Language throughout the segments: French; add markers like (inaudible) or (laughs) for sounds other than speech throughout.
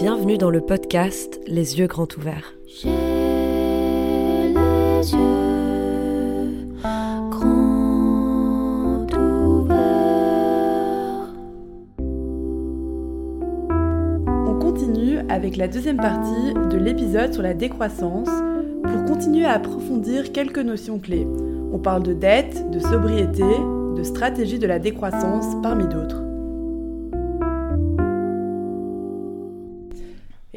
Bienvenue dans le podcast Les yeux grands ouverts. Ouverts. On continue avec la deuxième partie de l'épisode sur la décroissance pour continuer à approfondir quelques notions clés. On parle de dette, de sobriété, de stratégie de la décroissance parmi d'autres.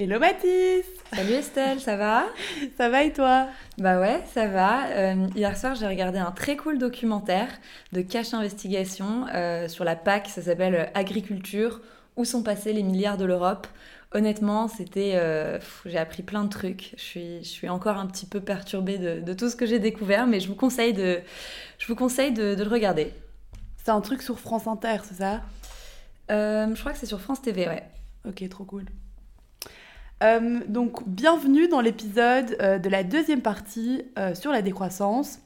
Hello Mathis Salut Estelle, ça va? Ça va et toi? Bah ouais, ça va. Euh, hier soir, j'ai regardé un très cool documentaire de Cash Investigation euh, sur la PAC, ça s'appelle Agriculture, où sont passés les milliards de l'Europe. Honnêtement, c'était, euh, j'ai appris plein de trucs. Je suis, je suis encore un petit peu perturbée de, de tout ce que j'ai découvert, mais je vous conseille de, je vous conseille de, de le regarder. C'est un truc sur France Inter, c'est ça? Euh, je crois que c'est sur France TV, ouais. Ok, trop cool. Euh, donc, bienvenue dans l'épisode euh, de la deuxième partie euh, sur la décroissance.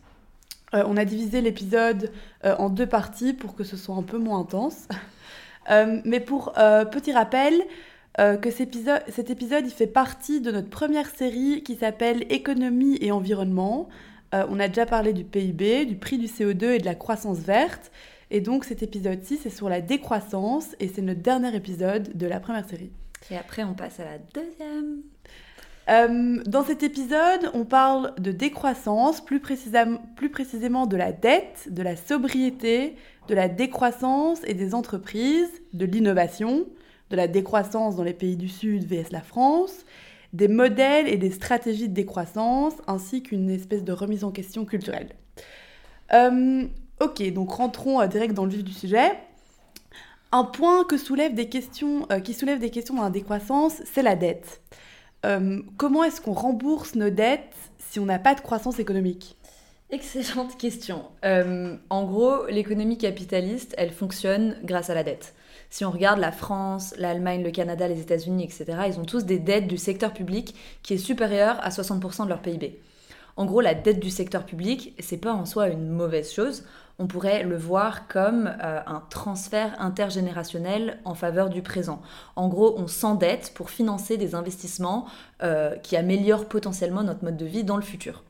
On a divisé l'épisode en deux parties pour que ce soit un peu moins intense. (laughs) Mais pour petit rappel, que cet épisode, cet épisode il fait partie de notre première série qui s'appelle Économie et environnement. On a déjà parlé du PIB, du prix du CO2 et de la croissance verte. Et donc cet épisode-ci, c'est sur la décroissance et c'est notre dernier épisode de la première série. Et après, on passe à la deuxième. Euh, dans cet épisode, on parle de décroissance, plus, précisément de la dette, de la sobriété, de la décroissance et des entreprises, de l'innovation, de la décroissance dans les pays du Sud vs la France, des modèles et des stratégies de décroissance, ainsi qu'une espèce de remise en question culturelle. Euh, ok, donc rentrons euh, direct dans le vif du sujet. Un point que soulève des questions, euh, qui soulève des questions dans la décroissance, c'est la dette. Euh, comment est-ce qu'on rembourse nos dettes si on n'a pas de croissance économique? Excellente (laughs) question. Euh, en gros, l'économie capitaliste, elle fonctionne grâce à la dette. Si on regarde la France, l'Allemagne, le Canada, les États-Unis, etc., ils ont tous des dettes du secteur public qui est supérieure à 60% de leur PIB. En gros, la dette du secteur public, c'est pas en soi une mauvaise chose. On pourrait le voir comme euh, un transfert intergénérationnel en faveur du présent. En gros, on s'endette pour financer des investissements euh, qui améliorent potentiellement notre mode de vie dans le futur.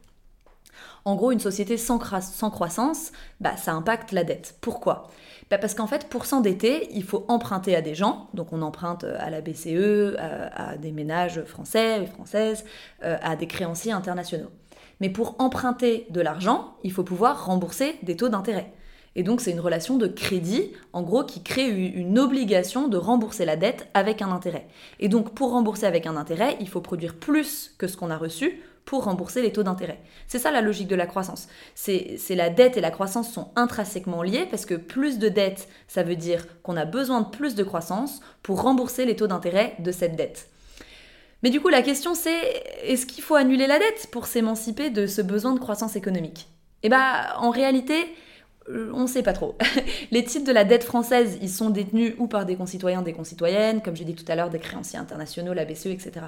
En gros, une société sans, croissance, bah, ça impacte la dette. Pourquoi? Bah, Parce qu'en fait, pour s'endetter, il faut emprunter à des gens. Donc on emprunte euh, à la BCE, à, à des ménages français et françaises, à des créanciers internationaux. Mais pour emprunter de l'argent, il faut pouvoir rembourser des taux d'intérêt. Et donc c'est une relation de crédit, en gros, qui crée une obligation de rembourser la dette avec un intérêt. Et donc pour rembourser avec un intérêt, il faut produire plus que ce qu'on a reçu pour rembourser les taux d'intérêt. C'est ça la logique de la croissance. C'est la dette et la croissance sont intrinsèquement liées parce que plus de dette, ça veut dire qu'on a besoin de plus de croissance pour rembourser les taux d'intérêt de cette dette. Mais du coup, la question c'est est-ce qu'il faut annuler la dette pour s'émanciper de ce besoin de croissance économique? Eh bah, en réalité, euh, on ne sait pas trop. (laughs) Les titres de la dette française, ils sont détenus ou par des concitoyens, des concitoyennes, comme j'ai dit tout à l'heure, des créanciers internationaux, la BCE, etc.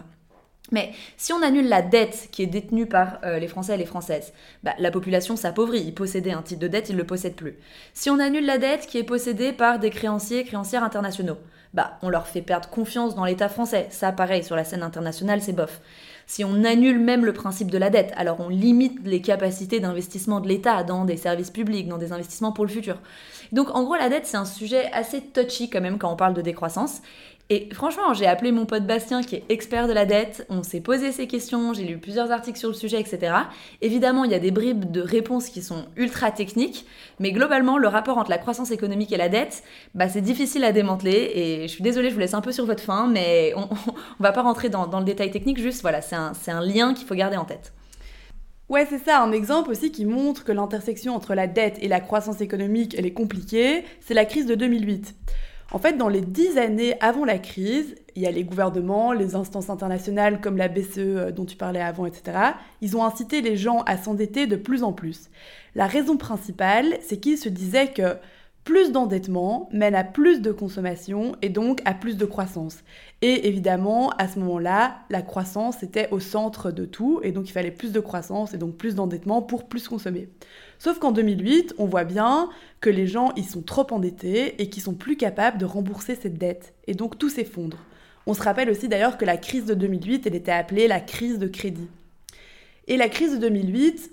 Mais si on annule la dette qui est détenue par euh, les Français et les Françaises, bah, la population s'appauvrit. Ils possédaient un titre de dette, ils ne le possèdent plus. Si on annule la dette qui est possédée par des créanciers et créancières internationaux, bah, on leur fait perdre confiance dans l'État français. Ça, pareil, sur la scène internationale, c'est bof. Si on annule même le principe de la dette, alors on limite les capacités d'investissement de l'État dans des services publics, dans des investissements pour le futur. Donc en gros, la dette, c'est un sujet assez touchy quand même quand on parle de décroissance. Et franchement, j'ai appelé mon pote Bastien qui est expert de la dette, on s'est posé ces questions, j'ai lu plusieurs articles sur le sujet, etc. Évidemment, il y a des bribes de réponses qui sont ultra techniques, mais globalement, le rapport entre la croissance économique et la dette, bah, c'est difficile à démanteler. Et je suis désolée, je vous laisse un peu sur votre faim, mais on, (laughs) on va pas rentrer dans, le détail technique, juste voilà, c'est un lien qu'il faut garder en tête. Ouais, c'est ça, un exemple aussi qui montre que l'intersection entre la dette et la croissance économique, elle est compliquée, c'est la crise de 2008. En fait, dans les dix années avant la crise, il y a les gouvernements, les instances internationales comme la BCE euh, dont tu parlais avant, etc. Ils ont incité les gens à s'endetter de plus en plus. La raison principale, c'est qu'ils se disaient que plus d'endettement mène à plus de consommation et donc à plus de croissance. Et évidemment, à ce moment-là, la croissance était au centre de tout et donc il fallait plus de croissance et donc plus d'endettement pour plus consommer. Sauf qu'en 2008, on voit bien que les gens ils sont trop endettés et qu'ils sont plus capables de rembourser cette dette et donc tout s'effondre. On se rappelle aussi d'ailleurs que la crise de 2008, elle était appelée la crise de crédit. Et la crise de 2008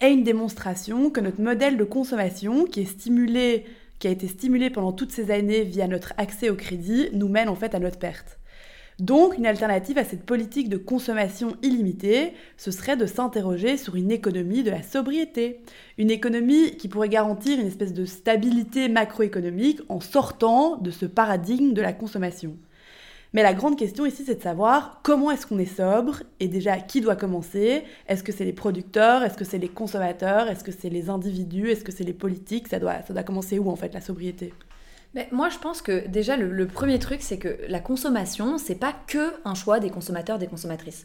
est une démonstration que notre modèle de consommation, qui est stimulé, qui a été stimulé pendant toutes ces années via notre accès au crédit, nous mène en fait à notre perte. Donc, une alternative à cette politique de consommation illimitée, ce serait de s'interroger sur une économie de la sobriété. Une économie qui pourrait garantir une espèce de stabilité macroéconomique en sortant de ce paradigme de la consommation. Mais la grande question ici, c'est de savoir comment est-ce qu'on est sobre et déjà qui doit commencer? Est-ce que c'est les producteurs? Est-ce que c'est les consommateurs? Est-ce que c'est les individus? Est-ce que c'est les politiques? Ça doit, ça doit commencer où en fait la sobriété? Mais moi, je pense que déjà, le, premier truc, c'est que la consommation, c'est pas que un choix des consommateurs, des consommatrices.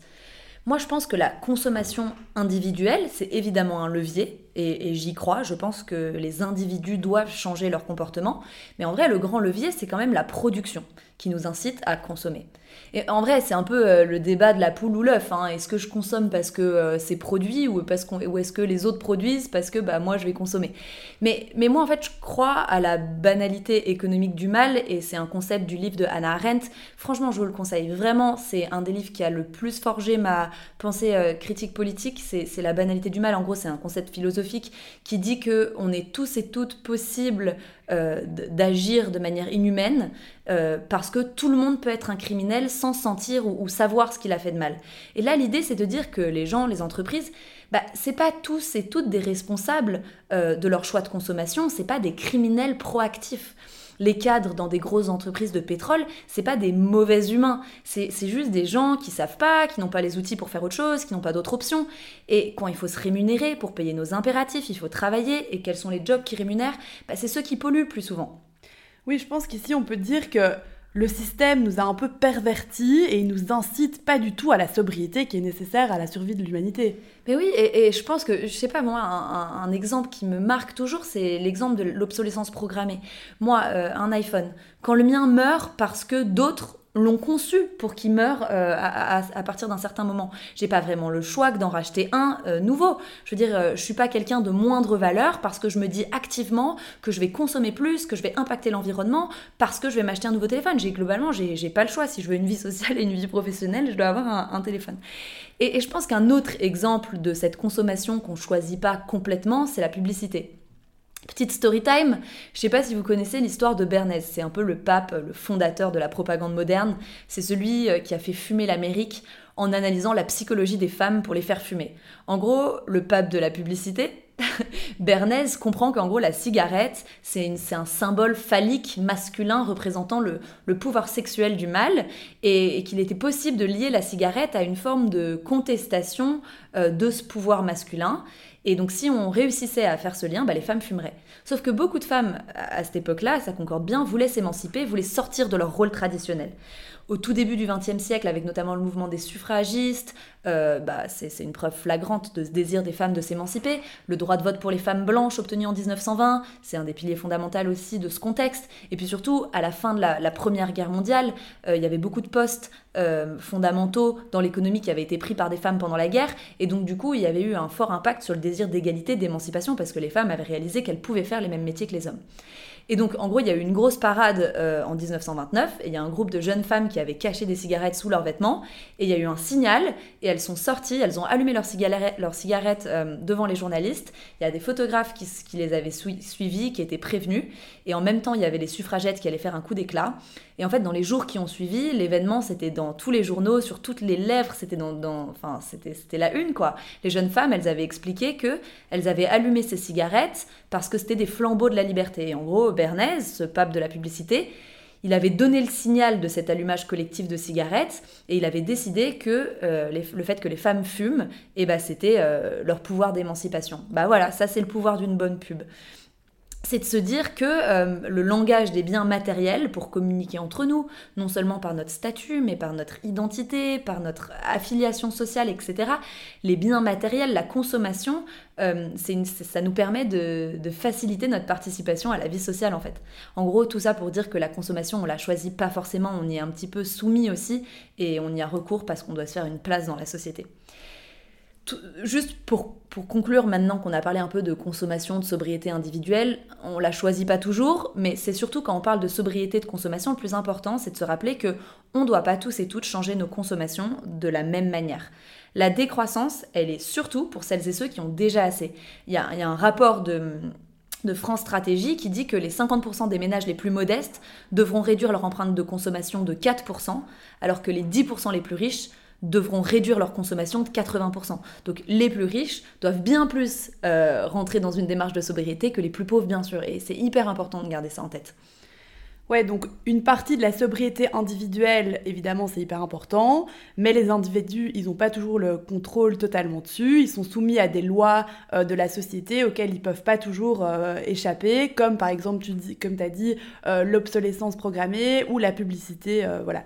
Moi, je pense que la consommation individuelle, c'est évidemment un levier, et, et j'y crois. Je pense que les individus doivent changer leur comportement. Mais en vrai, le grand levier, c'est quand même la production qui nous incite à consommer. Et en vrai, c'est un peu euh, le débat de la poule ou l'œuf. Hein. Est-ce que je consomme parce que euh, c'est produit ou, est-ce que les autres produisent parce que bah, moi je vais consommer? Mais, moi en fait, je crois à la banalité économique du mal et c'est un concept du livre de Hannah Arendt. Franchement, je vous le conseille vraiment. C'est un des livres qui a le plus forgé ma pensée euh, critique politique. C'est, c'est la banalité du mal. En gros, c'est un concept philosophique qui dit que on est tous et toutes possibles euh, d'agir de manière inhumaine euh, parce que tout le monde peut être un criminel sans sentir ou, savoir ce qu'il a fait de mal. Et là, l'idée, c'est de dire que les gens, les entreprises, bah, c'est pas tous et toutes des responsables euh, de leur choix de consommation, c'est pas des criminels proactifs les cadres dans des grosses entreprises de pétrole, c'est pas des mauvais humains, c'est juste des gens qui savent pas, qui n'ont pas les outils pour faire autre chose, qui n'ont pas d'autres options. Et quand il faut se rémunérer pour payer nos impératifs, il faut travailler, et quels sont les jobs qui rémunèrent? Bah, C'est ceux qui polluent plus souvent. Oui, je pense qu'ici on peut dire que le système nous a un peu pervertis et il nous incite pas du tout à la sobriété qui est nécessaire à la survie de l'humanité. Mais oui, et, je pense que, je sais pas moi, un, exemple qui me marque toujours, c'est l'exemple de l'obsolescence programmée. Moi, euh, un iPhone, quand le mien meurt parce que d'autres l'ont conçu pour qu'il meure euh, à, partir d'un certain moment. J'ai pas vraiment le choix que d'en racheter un euh, nouveau. Je veux dire, euh, je suis pas quelqu'un de moindre valeur parce que je me dis activement que je vais consommer plus, que je vais impacter l'environnement, parce que je vais m'acheter un nouveau téléphone. J'ai globalement, j'ai pas le choix. Si je veux une vie sociale et une vie professionnelle, je dois avoir un, téléphone. Et, et je pense qu'un autre exemple de cette consommation qu'on choisit pas complètement, c'est la publicité. Petite story time, je sais pas si vous connaissez l'histoire de Bernays, c'est un peu le pape, le fondateur de la propagande moderne, c'est celui euh, qui a fait fumer l'Amérique en analysant la psychologie des femmes pour les faire fumer. En gros, le pape de la publicité, (laughs) Bernays comprend qu'en gros la cigarette, c'est un symbole phallique masculin représentant le, pouvoir sexuel du mâle et, qu'il était possible de lier la cigarette à une forme de contestation euh, de ce pouvoir masculin. Et donc si on réussissait à faire ce lien, bah, les femmes fumeraient. Sauf que beaucoup de femmes, à cette époque-là, ça concorde bien, voulaient s'émanciper, voulaient sortir de leur rôle traditionnel au tout début du XXe siècle, avec notamment le mouvement des suffragistes, euh, bah, c'est une preuve flagrante de ce désir des femmes de s'émanciper. Le droit de vote pour les femmes blanches obtenu en 1920, c'est un des piliers fondamentaux aussi de ce contexte. Et puis surtout, à la fin de la, Première Guerre mondiale, euh, il y avait beaucoup de postes euh, fondamentaux dans l'économie qui avaient été pris par des femmes pendant la guerre. Et donc du coup, il y avait eu un fort impact sur le désir d'égalité, d'émancipation, parce que les femmes avaient réalisé qu'elles pouvaient faire les mêmes métiers que les hommes. Et donc, en gros, il y a eu une grosse parade euh, en 1929, et il y a un groupe de jeunes femmes qui avaient caché des cigarettes sous leurs vêtements, et il y a eu un signal, et elles sont sorties, elles ont allumé leurs cigarettes, euh, devant les journalistes. Il y a des photographes qui, les avaient suivis, qui étaient prévenus, et en même temps, il y avait les suffragettes qui allaient faire un coup d'éclat. Et en fait, dans les jours qui ont suivi, l'événement, c'était dans tous les journaux, sur toutes les lèvres, c'était dans, enfin, c'était la une, quoi. Les jeunes femmes, elles avaient expliqué que elles avaient allumé ces cigarettes parce que c'était des flambeaux de la liberté. en gros, Bernays, ce pape de la publicité, il avait donné le signal de cet allumage collectif de cigarettes et il avait décidé que euh, le fait que les femmes fument, eh ben, c'était euh, leur pouvoir d'émancipation. Bah voilà, ça c'est le pouvoir d'une bonne pub c'est de se dire que euh, le langage des biens matériels pour communiquer entre nous, non seulement par notre statut, mais par notre identité, par notre affiliation sociale, etc., les biens matériels, la consommation, euh, ça nous permet de, de, faciliter notre participation à la vie sociale en fait. En gros, tout ça pour dire que la consommation, on la choisit pas forcément, on y est un petit peu soumis aussi, et on y a recours parce qu'on doit se faire une place dans la société. Juste pour, conclure, maintenant qu'on a parlé un peu de consommation, de sobriété individuelle, on la choisit pas toujours, mais c'est surtout quand on parle de sobriété de consommation, le plus important, c'est de se rappeler que on ne doit pas tous et toutes changer nos consommations de la même manière. La décroissance, elle est surtout pour celles et ceux qui ont déjà assez. Il y a, un rapport de, de France Stratégie qui dit que les 50% des ménages les plus modestes devront réduire leur empreinte de consommation de 4%, alors que les 10% les plus riches devront réduire leur consommation de 80%. Donc les plus riches doivent bien plus euh, rentrer dans une démarche de sobriété que les plus pauvres, bien sûr. Et c'est hyper important de garder ça en tête. Ouais, donc une partie de la sobriété individuelle, évidemment, c'est hyper important, mais les individus, ils n'ont pas toujours le contrôle totalement dessus, ils sont soumis à des lois euh, de la société auxquelles ils peuvent pas toujours euh, échapper, comme par exemple, tu comme as dit, l'obsolescence programmée ou la publicité, voilà.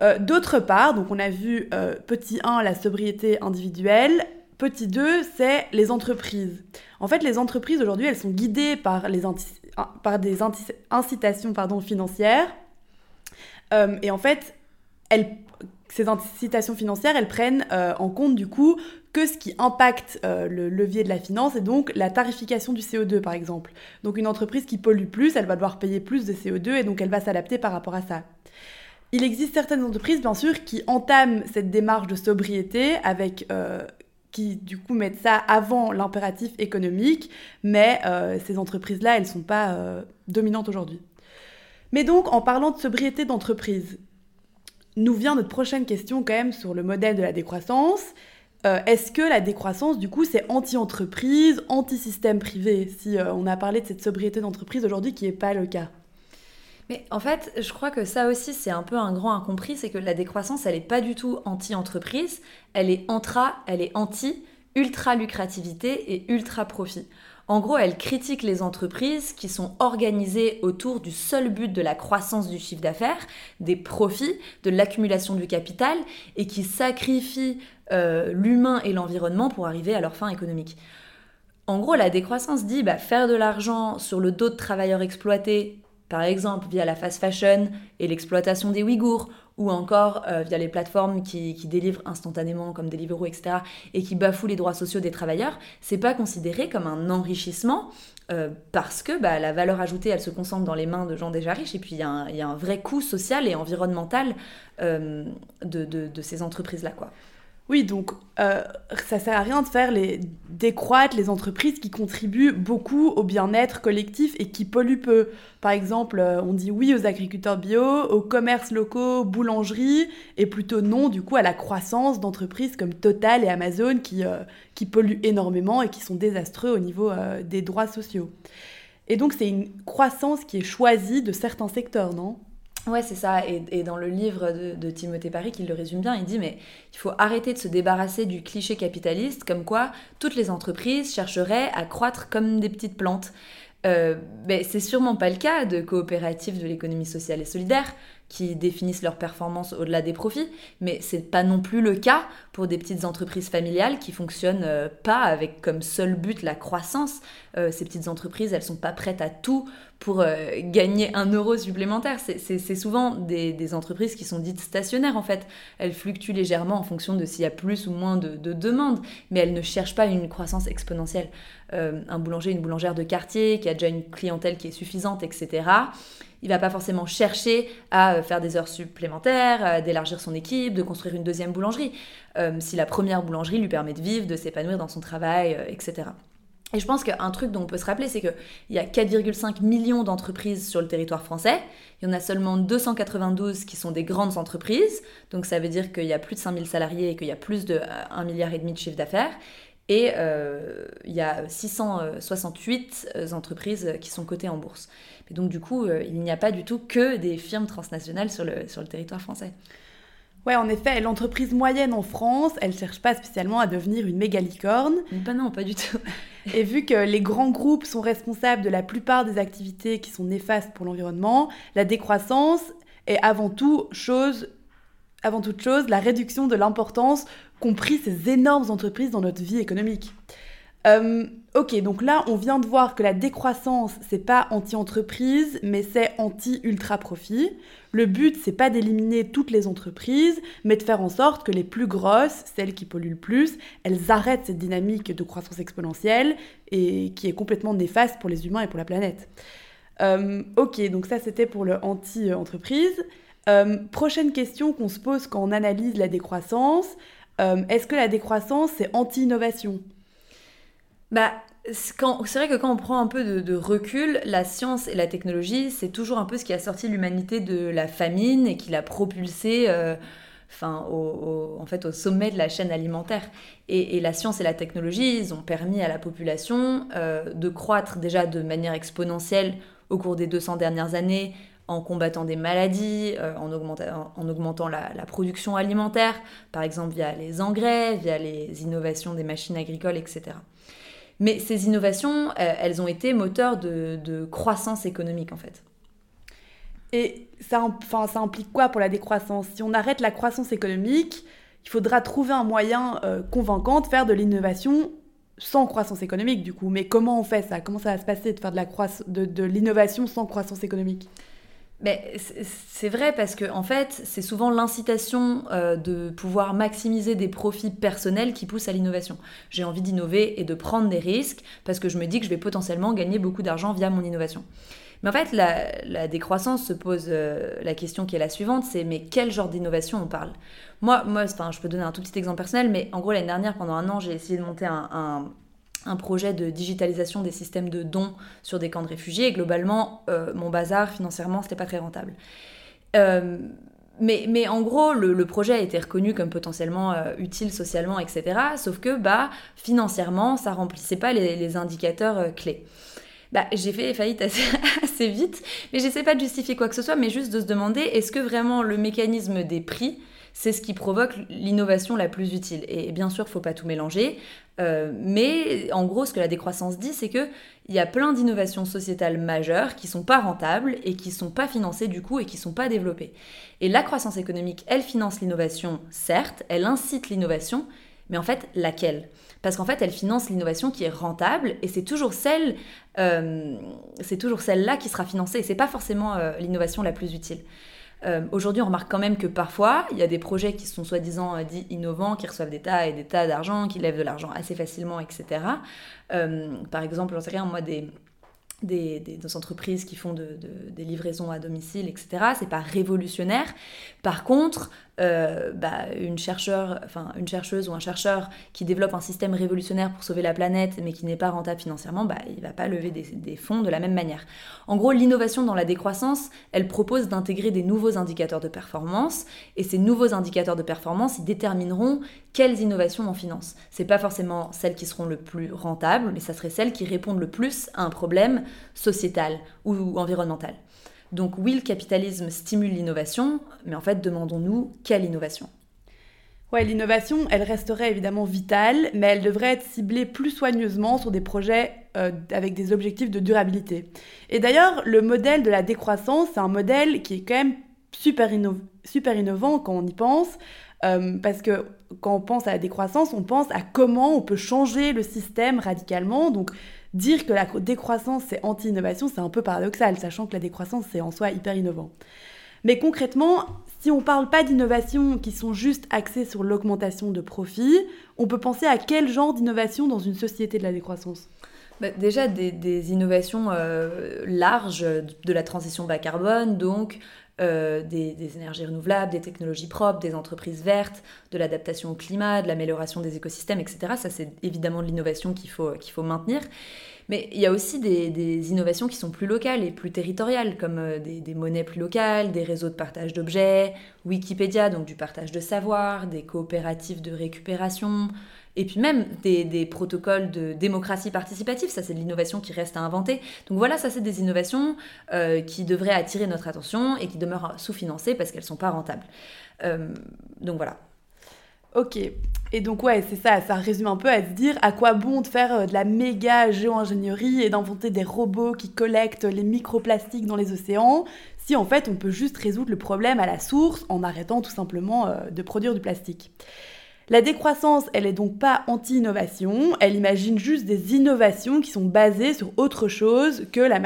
Euh, d'autre part, donc on a vu euh, petit 1, la sobriété individuelle. Petit 2, c'est les entreprises. En fait, les entreprises aujourd'hui, elles sont guidées par, les par des incitations pardon, financières. Euh, et en fait, ces incitations financières, elles prennent en compte du coup que ce qui impacte le levier de la finance et donc la tarification du CO2 par exemple. Donc une entreprise qui pollue plus, elle va devoir payer plus de CO2 et donc elle va s'adapter par rapport à ça. Il existe certaines entreprises, bien sûr, qui entament cette démarche de sobriété avec... Euh, qui du coup mettent ça avant l'impératif économique, mais euh, ces entreprises-là, elles ne sont pas euh, dominantes aujourd'hui. Mais donc, en parlant de sobriété d'entreprise, nous vient notre prochaine question quand même sur le modèle de la décroissance. Est-ce que la décroissance, du coup, c'est anti-entreprise, anti-système privé Si on a parlé de cette sobriété d'entreprise aujourd'hui, qui n'est pas le cas? Mais en fait, je crois que ça aussi, c'est un peu un grand incompris, c'est que la décroissance, elle n'est pas du tout anti-entreprise, elle est intra, elle est anti ultra lucrativité et ultra profit. En gros, elle critique les entreprises qui sont organisées autour du seul but de la croissance du chiffre d'affaires, des profits, de l'accumulation du capital et qui sacrifient euh, l'humain et l'environnement pour arriver à leur fin économique. En gros, la décroissance dit bah, faire de l'argent sur le dos de travailleurs exploités par exemple via la fast fashion et l'exploitation des Ouïghours, ou encore euh, via les plateformes qui, délivrent instantanément comme Deliveroo, etc., et qui bafouent les droits sociaux des travailleurs, c'est pas considéré comme un enrichissement euh, parce que bah, la valeur ajoutée, elle se concentre dans les mains de gens déjà riches, et puis il y, a un vrai coût social et environnemental euh, de, de, ces entreprises-là. Oui, donc euh, ça sert à rien de faire décroître les entreprises qui contribuent beaucoup au bien-être collectif et qui polluent peu. Par exemple, euh, on dit oui aux agriculteurs bio, aux commerces locaux, boulangeries, et plutôt non du coup à la croissance d'entreprises comme Total et Amazon qui, euh, polluent énormément et qui sont désastreux au niveau euh, des droits sociaux. Et donc c'est une croissance qui est choisie de certains secteurs, non? Ouais, c'est ça. Et, dans le livre de, Timothée Paris, qui le résume bien, il dit mais il faut arrêter de se débarrasser du cliché capitaliste, comme quoi toutes les entreprises chercheraient à croître comme des petites plantes. Euh, ben, c'est sûrement pas le cas de coopératives de l'économie sociale et solidaire qui définissent leurs performances au-delà des profits, mais c'est pas non plus le cas pour des petites entreprises familiales qui fonctionnent euh, pas avec comme seul but la croissance. Euh, ces petites entreprises, elles sont pas prêtes à tout pour euh, gagner un euro supplémentaire. C'est souvent des, entreprises qui sont dites stationnaires en fait. Elles fluctuent légèrement en fonction de s'il y a plus ou moins de demandes, mais elles ne cherchent pas une croissance exponentielle. Un boulanger, une boulangère de quartier qui a déjà une clientèle qui est suffisante, etc il va pas forcément chercher à euh, faire des heures supplémentaires, d'élargir son équipe, de construire une deuxième boulangerie, euh, si la première boulangerie lui permet de vivre, de s'épanouir dans son travail, euh, etc. Et je pense qu'un truc dont on peut se rappeler, c'est qu'il y a 4,5 millions d'entreprises sur le territoire français. Il y en a seulement 292 qui sont des grandes entreprises. Donc ça veut dire qu'il y a plus de 5000 salariés et qu'il y a plus de 1,5 milliard de chiffre d'affaires. Et il y a 668 entreprises qui sont cotées en bourse. Et donc du coup, euh, il n'y a pas du tout que des firmes transnationales sur le, sur le territoire français. Ouais, en effet, l'entreprise moyenne en France, elle cherche pas spécialement à devenir une méga licorne. Pas non, pas du tout. (laughs) Et vu que les grands groupes sont responsables de la plupart des activités qui sont néfastes pour l'environnement, la décroissance est avant tout chose avant toute chose la réduction de l'importance qu'ont pris ces énormes entreprises dans notre vie économique. Euh, ok, donc là, on vient de voir que la décroissance, c'est pas anti-entreprise, mais c'est anti-ultra-profit. Le but, c'est pas d'éliminer toutes les entreprises, mais de faire en sorte que les plus grosses, celles qui polluent le plus, elles arrêtent cette dynamique de croissance exponentielle et qui est complètement néfaste pour les humains et pour la planète. Euh, ok, donc ça, c'était pour le anti-entreprise. Euh, prochaine question qu'on se pose quand on analyse la décroissance. Est-ce que la décroissance, c'est anti-innovation? Bah, c'est vrai que quand on prend un peu de, recul, la science et la technologie, c'est toujours un peu ce qui a sorti l'humanité de la famine et qui l'a propulsé euh, au, en fait, au sommet de la chaîne alimentaire. Et, la science et la technologie, ils ont permis à la population euh, de croître déjà de manière exponentielle au cours des 200 dernières années en combattant des maladies, euh, en, augmentant, en augmentant la, production alimentaire, par exemple via les engrais, via les innovations des machines agricoles, etc. Mais ces innovations, euh, elles ont été moteurs de, croissance économique en fait. Et ça, enfin, ça implique quoi pour la décroissance? Si on arrête la croissance économique, il faudra trouver un moyen euh, convaincant de faire de l'innovation sans croissance économique du coup. Mais comment on fait ça? Comment ça va se passer de faire de, l'innovation sans croissance économique? C'est vrai parce que en fait, c'est souvent l'incitation euh, de pouvoir maximiser des profits personnels qui pousse à l'innovation. J'ai envie d'innover et de prendre des risques parce que je me dis que je vais potentiellement gagner beaucoup d'argent via mon innovation. Mais en fait, la, décroissance se pose euh, la question qui est la suivante, c'est mais quel genre d'innovation on parle? Moi, moi enfin, je peux donner un tout petit exemple personnel, mais en gros l'année dernière, pendant un an, j'ai essayé de monter un un projet de digitalisation des systèmes de dons sur des camps de réfugiés. Et globalement, euh, mon bazar, financièrement, c'était pas très rentable. Euh, mais, mais, en gros, le, projet a été reconnu comme potentiellement euh, utile socialement, etc. Sauf que bah, financièrement, ça remplissait pas les, indicateurs clés. Bah, j'ai fait faillite assez, (laughs) assez vite, mais j'essaie pas de justifier quoi que ce soit, mais juste de se demander est-ce que vraiment le mécanisme des prix c'est ce qui provoque l'innovation la plus utile. Et bien sûr, il ne faut pas tout mélanger. Euh, mais en gros, ce que la décroissance dit, c'est qu'il y a plein d'innovations sociétales majeures qui sont pas rentables et qui sont pas financées du coup et qui sont pas développées. Et la croissance économique, elle finance l'innovation, certes, elle incite l'innovation, mais en fait, laquelle? Parce qu'en fait, elle finance l'innovation qui est rentable et c'est toujours celle, euh, c'est toujours celle-là qui sera financée. Et c'est pas forcément euh, l'innovation la plus utile. Euh, aujourd'hui, on remarque quand même que parfois, il y a des projets qui sont soi-disant euh, dits innovants, qui reçoivent des tas et des tas d'argent, qui lèvent de l'argent assez facilement, etc. Euh, par exemple, j'en sais rien, moi, des, des, des, entreprises qui font de, des livraisons à domicile, etc. C'est pas révolutionnaire. Par contre, euh, bah, une, chercheur, une chercheuse ou un chercheur qui développe un système révolutionnaire pour sauver la planète mais qui n'est pas rentable financièrement, bah, il va pas lever des, des fonds de la même manière. En gros, l'innovation dans la décroissance, elle propose d'intégrer des nouveaux indicateurs de performance et ces nouveaux indicateurs de performance, ils détermineront quelles innovations on finance. C'est pas forcément celles qui seront le plus rentables, mais ça serait celles qui répondent le plus à un problème sociétal ou environnemental. Donc oui, le capitalisme stimule l'innovation, mais en fait, demandons-nous quelle innovation Ouais, l'innovation, elle resterait évidemment vitale, mais elle devrait être ciblée plus soigneusement sur des projets euh, avec des objectifs de durabilité. Et d'ailleurs, le modèle de la décroissance, c'est un modèle qui est quand même super, innovant quand on y pense, euh, parce que quand on pense à la décroissance, on pense à comment on peut changer le système radicalement. Dire que la décroissance c'est anti-innovation, c'est un peu paradoxal, sachant que la décroissance c'est en soi hyper innovant. Mais concrètement, si on ne parle pas d'innovations qui sont juste axées sur l'augmentation de profits, on peut penser à quel genre d'innovation dans une société de la décroissance? Bah, Déjà des, innovations euh, larges de la transition bas carbone, donc euh, des, énergies renouvelables, des technologies propres, des entreprises vertes, de l'adaptation au climat, de l'amélioration des écosystèmes, etc. Ça, c'est évidemment de l'innovation qu'il faut, faut maintenir. Mais il y a aussi des, innovations qui sont plus locales et plus territoriales, comme euh, des, des monnaies plus locales, des réseaux de partage d'objets, Wikipédia, donc du partage de savoir, des coopératives de récupération, et puis même des, protocoles de démocratie participative, ça c'est de l'innovation qui reste à inventer. Donc voilà, ça c'est des innovations euh, qui devraient attirer notre attention et qui demeurent sous-financées parce qu'elles ne sont pas rentables. Euh, donc voilà. Ok, et donc ouais, c'est ça, ça résume un peu à se dire à quoi bon de faire euh, de la méga géo-ingénierie et d'inventer des robots qui collectent les microplastiques dans les océans, si en fait on peut juste résoudre le problème à la source en arrêtant tout simplement de produire du plastique. La décroissance, elle est donc pas anti-innovation, elle imagine juste des innovations qui sont basées sur autre chose que la,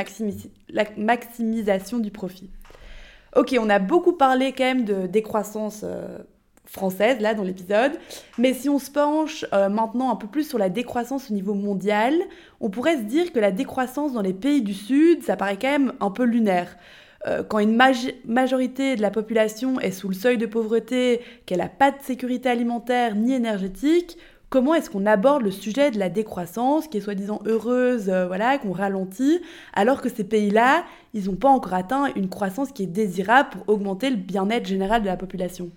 maximisation du profit. Ok, on a beaucoup parlé quand même de décroissance euh, française là dans l'épisode, mais si on se penche euh, maintenant un peu plus sur la décroissance au niveau mondial, on pourrait se dire que la décroissance dans les pays du Sud, ça paraît quand même un peu lunaire. Euh, quand une majorité de la population est sous le seuil de pauvreté, qu'elle n'a pas de sécurité alimentaire ni énergétique, comment est-ce qu'on aborde le sujet de la décroissance, qui est soi-disant heureuse, euh, voilà, qu'on ralentit, alors que ces pays-là, ils n'ont pas encore atteint une croissance qui est désirable pour augmenter le bien-être général de la population?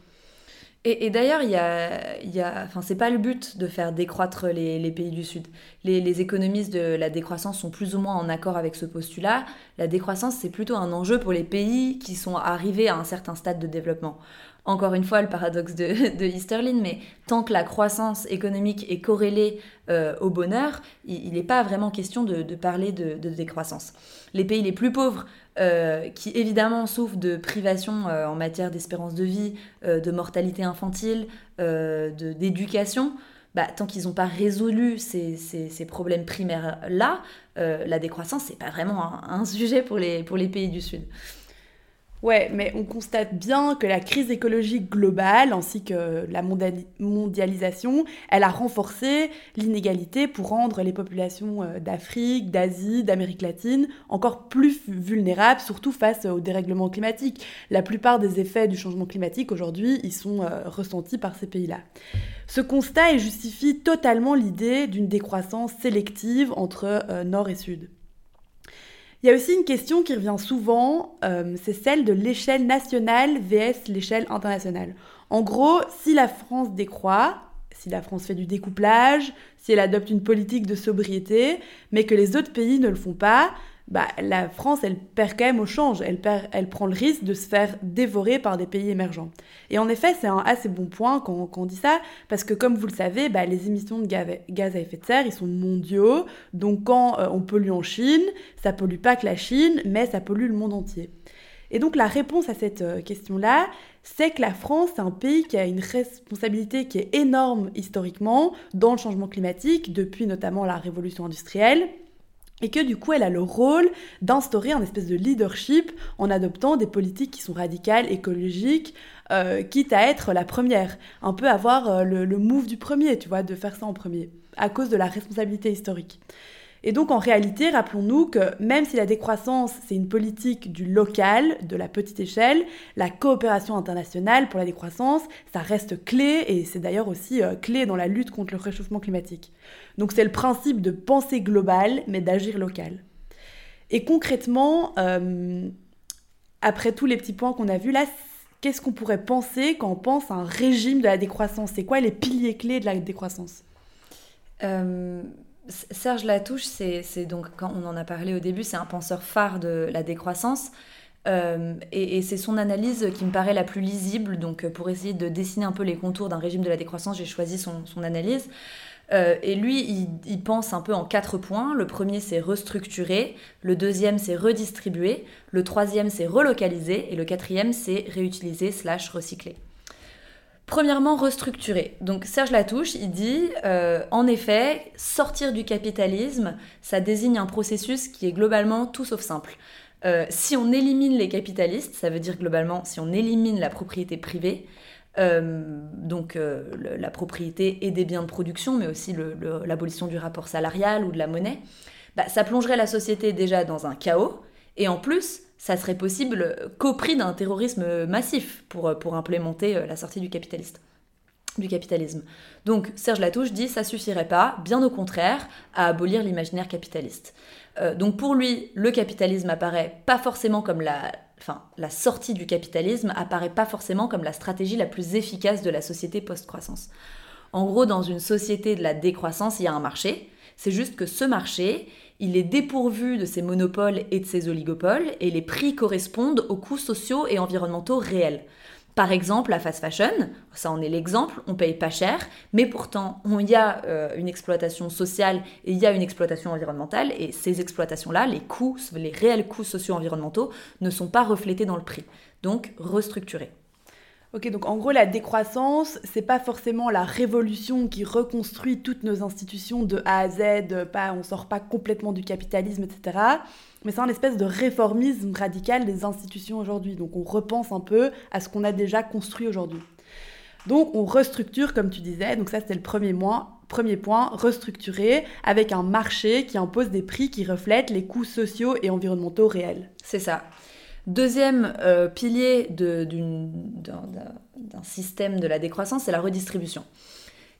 Et, d'ailleurs, il y a, y a, enfin, c'est pas le but de faire décroître les, pays du Sud. Les, économistes de la décroissance sont plus ou moins en accord avec ce postulat. La décroissance, c'est plutôt un enjeu pour les pays qui sont arrivés à un certain stade de développement encore une fois le paradoxe de, (laughs) de mais tant que la croissance économique est corrélée euh, au bonheur, il n'est pas vraiment question de, parler de, décroissance. Les pays les plus pauvres, euh, qui évidemment souffrent de privations euh, en matière d'espérance de vie, de mortalité infantile, d'éducation, bah, tant qu'ils n'ont pas résolu ces, problèmes primaires-là, la décroissance, n'est pas vraiment un, un, sujet pour les, pour les pays du Sud. Ouais, mais on constate bien que la crise écologique globale ainsi que la mondialisation, elle a renforcé l'inégalité pour rendre les populations euh, d'Afrique, d'Asie, d'Amérique latine encore plus vulnérables, surtout face au dérèglement climatique. La plupart des effets du changement climatique aujourd'hui, ils sont euh, ressentis par ces pays-là. Ce constat justifie totalement l'idée d'une décroissance sélective entre euh, Nord et Sud. Il y a aussi une question qui revient souvent, euh, c'est celle de l'échelle nationale vs l'échelle internationale. En gros, si la France décroît, si la France fait du découplage, si elle adopte une politique de sobriété, mais que les autres pays ne le font pas, bah, la France, elle perd quand même au change, elle, prend le risque de se faire dévorer par des pays émergents. Et en effet, c'est un assez bon point quand, on dit ça, parce que comme vous le savez, bah, les émissions de gaz à effet de serre, ils sont mondiaux, donc quand euh, on pollue en Chine, ça pollue pas que la Chine, mais ça pollue le monde entier. Et donc la réponse à cette euh, question-là, c'est que la France, c'est un pays qui a une responsabilité qui est énorme historiquement dans le changement climatique, depuis notamment la révolution industrielle et que du coup elle a le rôle d'instaurer un espèce de leadership en adoptant des politiques qui sont radicales, écologiques, euh, quitte à être la première, un peu avoir euh, le, le move du premier, tu vois, de faire ça en premier, à cause de la responsabilité historique. Et donc en réalité, rappelons-nous que même si la décroissance, c'est une politique du local, de la petite échelle, la coopération internationale pour la décroissance, ça reste clé et c'est d'ailleurs aussi euh, clé dans la lutte contre le réchauffement climatique. Donc c'est le principe de penser global mais d'agir local. Et concrètement, euh, après tous les petits points qu'on a vus là, qu'est-ce qu'on pourrait penser quand on pense à un régime de la décroissance? C'est quoi les piliers clés de la décroissance? Euh, Serge Latouche, c'est donc, quand on en a parlé au début, c'est un penseur phare de la décroissance. Euh, et, c'est son analyse qui me paraît la plus lisible. Donc, pour essayer de dessiner un peu les contours d'un régime de la décroissance, j'ai choisi son, analyse. Euh, et lui, il, pense un peu en quatre points. Le premier, c'est restructurer. Le deuxième, c'est redistribuer. Le troisième, c'est relocaliser. Et le quatrième, c'est réutiliser slash recycler. Premièrement, restructurer. Donc Serge Latouche, il dit, euh, en effet, sortir du capitalisme, ça désigne un processus qui est globalement tout sauf simple. Euh, si on élimine les capitalistes, ça veut dire globalement si on élimine la propriété privée, euh, donc la propriété et des biens de production, mais aussi l'abolition du rapport salarial ou de la monnaie, bah, ça plongerait la société déjà dans un chaos, et en plus, ça serait possible qu'au prix d'un terrorisme massif pour, pour implémenter euh, la sortie du, capitaliste, capitalisme. Donc Serge Latouche dit ça suffirait pas, bien au contraire, à abolir l'imaginaire capitaliste. Euh, donc pour lui, le capitalisme apparaît pas forcément comme la, enfin, la sortie du capitalisme apparaît pas forcément comme la stratégie la plus efficace de la société post-croissance. En gros, dans une société de la décroissance, il y a un marché. C'est juste que ce marché, il est dépourvu de ses monopoles et de ses oligopoles, et les prix correspondent aux coûts sociaux et environnementaux réels. Par exemple, la fast fashion, ça en est l'exemple, on paye pas cher, mais pourtant il y a euh, une exploitation sociale et il y a une exploitation environnementale, et ces exploitations-là, les coûts, les réels coûts socio-environnementaux, ne sont pas reflétés dans le prix. Donc restructurer. Ok, donc en gros, la décroissance, c'est pas forcément la révolution qui reconstruit toutes nos institutions de A à Z, pas, on sort pas complètement du capitalisme, etc. Mais c'est un espèce de réformisme radical des institutions aujourd'hui. Donc on repense un peu à ce qu'on a déjà construit aujourd'hui. Donc on restructure, comme tu disais, donc ça c'était le premier, point, restructurer avec un marché qui impose des prix qui reflètent les coûts sociaux et environnementaux réels. C'est ça. Deuxième euh, pilier d'un système de la décroissance, c'est la redistribution.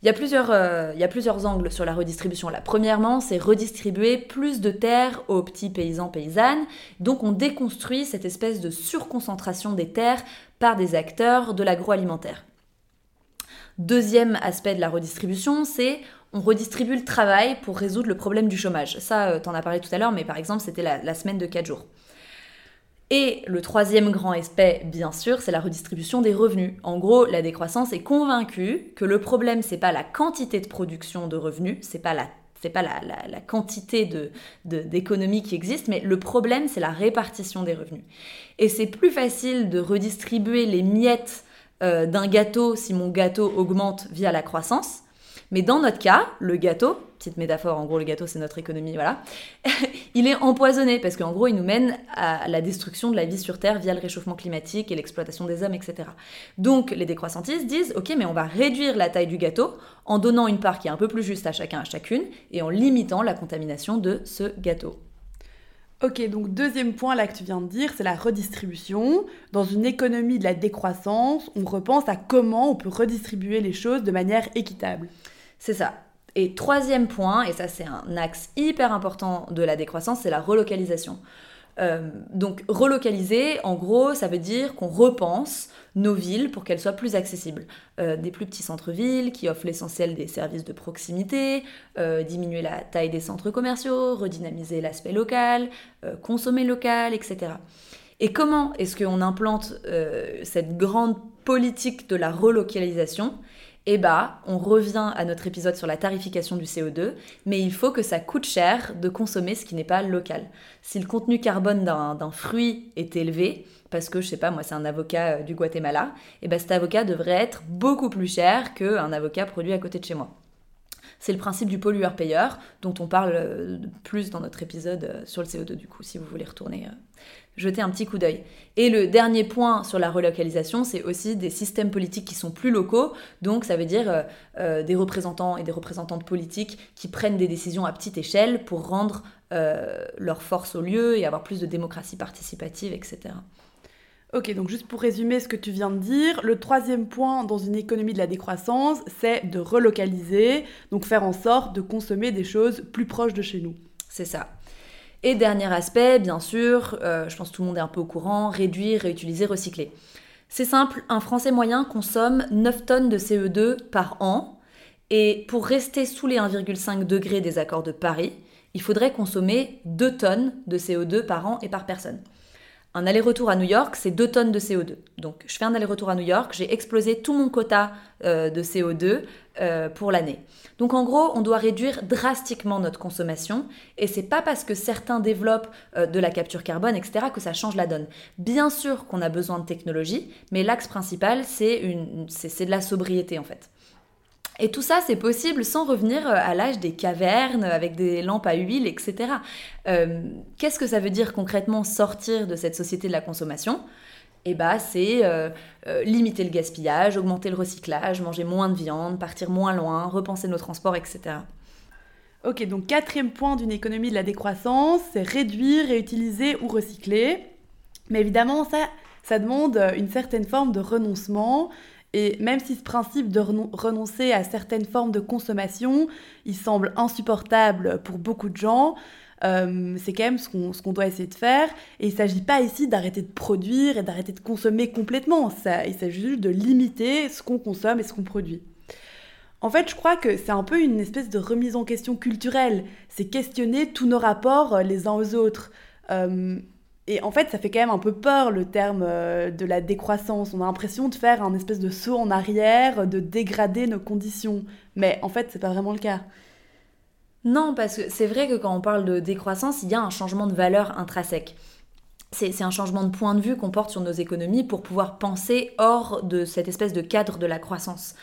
Il y, a plusieurs, euh, il y a plusieurs angles sur la redistribution. Là, premièrement, c'est redistribuer plus de terres aux petits paysans paysannes. Donc, on déconstruit cette espèce de surconcentration des terres par des acteurs de l'agroalimentaire. Deuxième aspect de la redistribution, c'est on redistribue le travail pour résoudre le problème du chômage. Ça, euh, tu en as parlé tout à l'heure, mais par exemple, c'était la, la semaine de 4 jours. Et le troisième grand aspect, bien sûr, c'est la redistribution des revenus. En gros, la décroissance est convaincue que le problème, c'est pas la quantité de production de revenus, c'est pas la c'est pas la, la, quantité d'économie de, qui existe, mais le problème, c'est la répartition des revenus. Et c'est plus facile de redistribuer les miettes euh, d'un gâteau si mon gâteau augmente via la croissance, mais dans notre cas, le gâteau, petite métaphore, en gros le gâteau c'est notre économie, voilà, (laughs) il est empoisonné parce qu'en gros il nous mène à la destruction de la vie sur Terre via le réchauffement climatique et l'exploitation des hommes, etc. Donc les décroissantistes disent, ok mais on va réduire la taille du gâteau en donnant une part qui est un peu plus juste à chacun, à chacune, et en limitant la contamination de ce gâteau. Ok, donc deuxième point là que tu viens de dire, c'est la redistribution. Dans une économie de la décroissance, on repense à comment on peut redistribuer les choses de manière équitable. C'est ça. Et troisième point, et ça c'est un axe hyper important de la décroissance, c'est la relocalisation. Euh, donc relocaliser, en gros, ça veut dire qu'on repense nos villes pour qu'elles soient plus accessibles. Euh, des plus petits centres-villes qui offrent l'essentiel des services de proximité, euh, diminuer la taille des centres commerciaux, redynamiser l'aspect local, consommer local, etc. Et comment est-ce qu'on implante cette grande politique de la relocalisation? Eh bah, on revient à notre épisode sur la tarification du CO2, mais il faut que ça coûte cher de consommer ce qui n'est pas local. Si le contenu carbone d'un fruit est élevé, parce que je sais pas, moi c'est un avocat euh, du Guatemala, eh bah, cet avocat devrait être beaucoup plus cher qu'un avocat produit à côté de chez moi. C'est le principe du pollueur-payeur, dont on parle euh, plus dans notre épisode euh, sur le CO2 du coup, si vous voulez retourner jeter un petit coup d'œil. Et le dernier point sur la relocalisation, c'est aussi des systèmes politiques qui sont plus locaux, donc ça veut dire euh, euh, des représentants et des représentantes politiques qui prennent des décisions à petite échelle pour rendre euh, leur force au lieu et avoir plus de démocratie participative, etc. Ok, donc juste pour résumer ce que tu viens de dire, le troisième point dans une économie de la décroissance, c'est de relocaliser, donc faire en sorte de consommer des choses plus proches de chez nous. C'est ça. Et dernier aspect, bien sûr, euh, je pense que tout le monde est un peu au courant, réduire, réutiliser, recycler. C'est simple, un Français moyen consomme 9 tonnes de CO2 par an, et pour rester sous les 1,5 degrés des accords de Paris, il faudrait consommer 2 tonnes de CO2 par an et par personne. Un aller-retour à New York, c'est 2 tonnes de CO2. Donc je fais un aller-retour à New York, j'ai explosé tout mon quota euh, de CO2 euh, pour l'année. Donc en gros, on doit réduire drastiquement notre consommation et c'est pas parce que certains développent euh, de la capture carbone, etc., que ça change la donne. Bien sûr qu'on a besoin de technologie, mais l'axe principal, c'est de la sobriété en fait. Et tout ça, c'est possible sans revenir euh, à l'âge des cavernes avec des lampes à huile, etc. Euh, qu'est-ce que ça veut dire concrètement sortir de cette société de la consommation? Eh bah, c'est euh, limiter le gaspillage, augmenter le recyclage, manger moins de viande, partir moins loin, repenser nos transports, etc. Ok, donc quatrième point d'une économie de la décroissance, c'est réduire, réutiliser ou recycler. Mais évidemment, ça demande une certaine forme de renoncement et même si ce principe de renoncer à certaines formes de consommation, il semble insupportable pour beaucoup de gens, euh, c'est quand même ce qu'on doit essayer de faire. Et il ne s'agit pas ici d'arrêter de produire et d'arrêter de consommer complètement. Ça, il s'agit juste de limiter ce qu'on consomme et ce qu'on produit. En fait, je crois que c'est un peu une espèce de remise en question culturelle. C'est questionner tous nos rapports les uns aux autres. Euh, et en fait, ça fait quand même un peu peur le terme euh, de la décroissance. On a l'impression de faire un espèce de saut en arrière, de dégrader nos conditions. Mais en fait, c'est pas vraiment le cas. Non, parce que c'est vrai que quand on parle de décroissance, il y a un changement de valeur intrinsèque. c'est un changement de point de vue qu'on porte sur nos économies pour pouvoir penser hors de cette espèce de cadre de la croissance.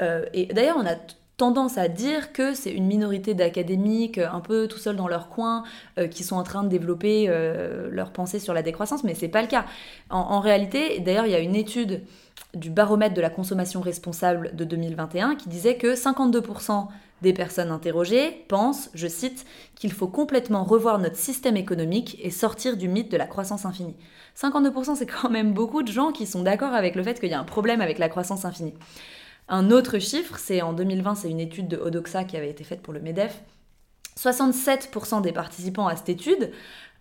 Euh, et d'ailleurs, on a tendance à dire que c'est une minorité d'académiques un peu tout seuls dans leur coin euh, qui sont en train de développer euh, leur pensée sur la décroissance, mais c'est pas le cas. En réalité, d'ailleurs, il y a une étude du baromètre de la consommation responsable de 2021 qui disait que 52% des personnes interrogées pensent, je cite, qu'il faut complètement revoir notre système économique et sortir du mythe de la croissance infinie. 52% c'est quand même beaucoup de gens qui sont d'accord avec le fait qu'il y a un problème avec la croissance infinie. Un autre chiffre, c'est en 2020, c'est une étude de Odoxa qui avait été faite pour le MEDEF. 67% des participants à cette étude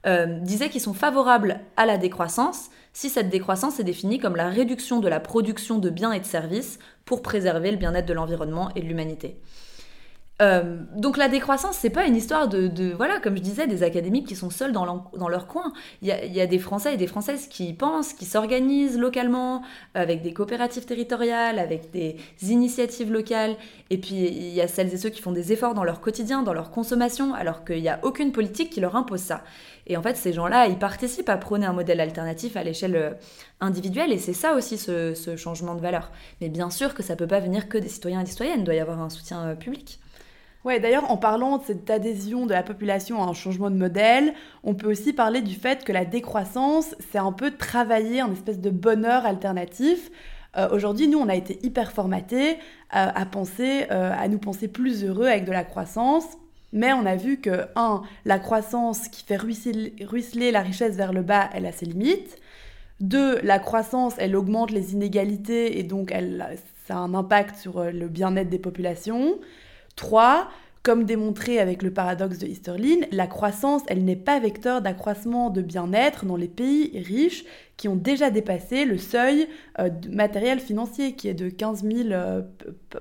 euh, disaient qu'ils sont favorables à la décroissance si cette décroissance est définie comme la réduction de la production de biens et de services pour préserver le bien-être de l'environnement et de l'humanité. Euh, donc la décroissance, c'est pas une histoire de, voilà, comme je disais, des académiques qui sont seuls dans, leur coin. Il y, a, des Français et des Françaises qui pensent, qui s'organisent localement, avec des coopératives territoriales, avec des initiatives locales. Et puis il y a celles et ceux qui font des efforts dans leur quotidien, dans leur consommation, alors qu'il n'y a aucune politique qui leur impose ça. Et en fait, ces gens-là, ils participent à prôner un modèle alternatif à l'échelle euh, individuelle, et c'est ça aussi ce, ce, changement de valeur. Mais bien sûr que ça peut pas venir que des citoyens et des citoyennes, il doit y avoir un soutien euh, public. Ouais, d'ailleurs, en parlant de cette adhésion de la population à un changement de modèle, on peut aussi parler du fait que la décroissance, c'est un peu travailler un espèce de bonheur alternatif. Euh, aujourd'hui, nous, on a été hyper formatés euh, à penser, euh, à nous penser plus heureux avec de la croissance. Mais on a vu que, un, la croissance qui fait ruisseler, ruisseler la richesse vers le bas, elle a ses limites. Deux, la croissance, elle augmente les inégalités et donc elle, ça a un impact sur le bien-être des populations. 3. Comme démontré avec le paradoxe de Easterlin, la croissance, elle n'est pas vecteur d'accroissement de bien-être dans les pays riches qui ont déjà dépassé le seuil euh, matériel financier qui est de 15 000 euh,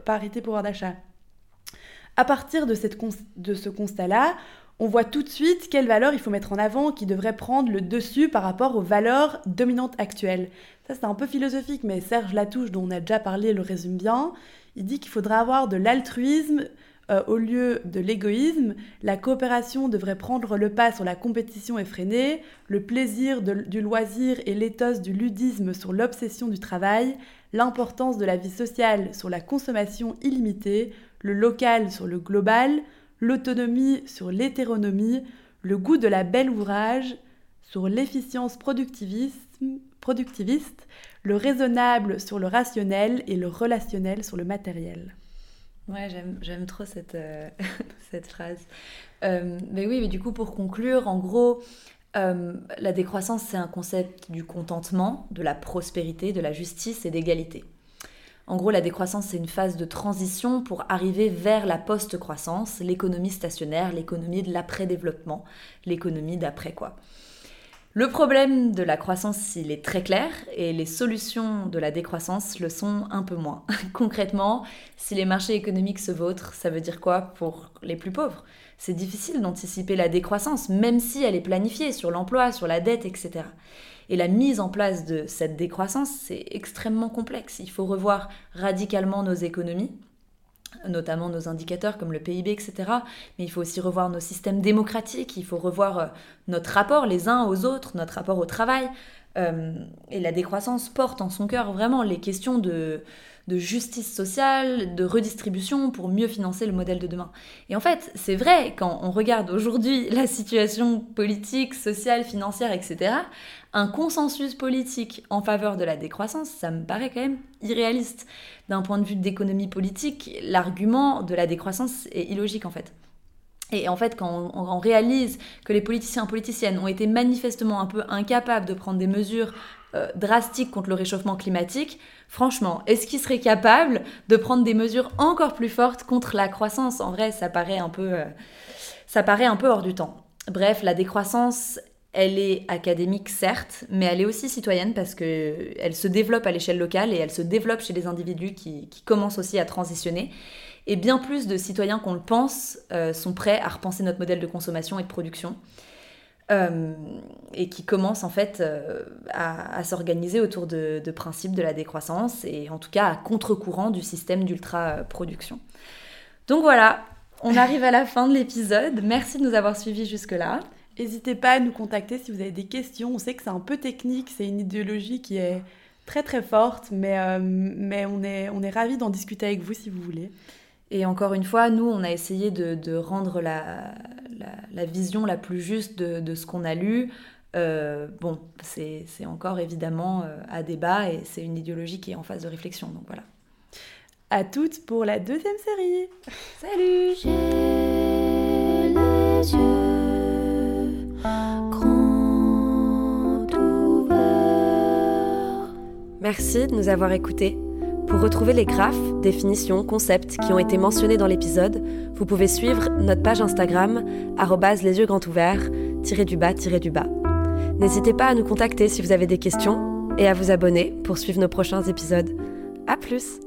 parités pouvoir d'achat. À partir de, cette de ce constat-là, on voit tout de suite quelles valeurs il faut mettre en avant qui devraient prendre le dessus par rapport aux valeurs dominantes actuelles. Ça, c'est un peu philosophique, mais Serge Latouche, dont on a déjà parlé, le résume bien. Il dit qu'il faudra avoir de l'altruisme euh, au lieu de l'égoïsme, la coopération devrait prendre le pas sur la compétition effrénée, le plaisir du loisir et l'éthos du ludisme sur l'obsession du travail, l'importance de la vie sociale sur la consommation illimitée, le local sur le global, l'autonomie sur l'hétéronomie, le goût de la belle ouvrage sur l'efficience productiviste, le raisonnable sur le rationnel et le relationnel sur le matériel. Ouais, j'aime trop cette, euh, (laughs) cette phrase. Euh, mais oui, mais du coup, pour conclure, en gros, euh, la décroissance, c'est un concept du contentement, de la prospérité, de la justice et d'égalité. En gros, la décroissance, c'est une phase de transition pour arriver vers la post-croissance, l'économie stationnaire, l'économie de l'après-développement, l'économie d'après quoi. Le problème de la croissance, il est très clair et les solutions de la décroissance le sont un peu moins. (laughs) Concrètement, si les marchés économiques se vautrent, ça veut dire quoi pour les plus pauvres? C'est difficile d'anticiper la décroissance, même si elle est planifiée sur l'emploi, sur la dette, etc. Et la mise en place de cette décroissance, c'est extrêmement complexe. Il faut revoir radicalement nos économies, notamment nos indicateurs comme le PIB, etc. Mais il faut aussi revoir nos systèmes démocratiques, il faut revoir euh, notre rapport les uns aux autres, notre rapport au travail. Euh, et la décroissance porte en son cœur vraiment les questions de, de justice sociale, de redistribution pour mieux financer le modèle de demain. Et en fait, c'est vrai, quand on regarde aujourd'hui la situation politique, sociale, financière, etc., un consensus politique en faveur de la décroissance, ça me paraît quand même irréaliste. D'un point de vue d'économie politique, l'argument de la décroissance est illogique en fait. Et en fait, quand on, réalise que les politiciens et politiciennes ont été manifestement un peu incapables de prendre des mesures euh, drastiques contre le réchauffement climatique, franchement, est-ce qu'ils seraient capables de prendre des mesures encore plus fortes contre la croissance? En vrai, ça paraît un peu, euh, ça paraît un peu hors du temps. Bref, la décroissance, elle est académique certes, mais elle est aussi citoyenne parce qu'elle se développe à l'échelle locale et elle se développe chez les individus qui commencent aussi à transitionner. Et bien plus de citoyens qu'on le pense euh, sont prêts à repenser notre modèle de consommation et de production. Euh, et qui commencent en fait euh, à, s'organiser autour de, principes de la décroissance et en tout cas à contre-courant du système d'ultra-production. Donc voilà, on arrive à la fin de l'épisode. Merci de nous avoir suivis jusque-là. N'hésitez pas à nous contacter si vous avez des questions. On sait que c'est un peu technique, c'est une idéologie qui est très très forte, mais, mais on est, on est ravis d'en discuter avec vous si vous voulez. Et encore une fois, nous, on a essayé de, rendre la, la, vision la plus juste de, de ce qu'on a lu. Euh, bon, c'est encore évidemment euh, à débat et c'est une idéologie qui est en phase de réflexion. Donc voilà. À toutes pour la deuxième série. Salut. J'ai les yeux grands ouverts. Merci de nous avoir écoutés. Pour retrouver les graphes, définitions, concepts qui ont été mentionnés dans l'épisode, vous pouvez suivre notre page Instagram les yeux grands ouverts du bas du bas. N'hésitez pas à nous contacter si vous avez des questions et à vous abonner pour suivre nos prochains épisodes. A plus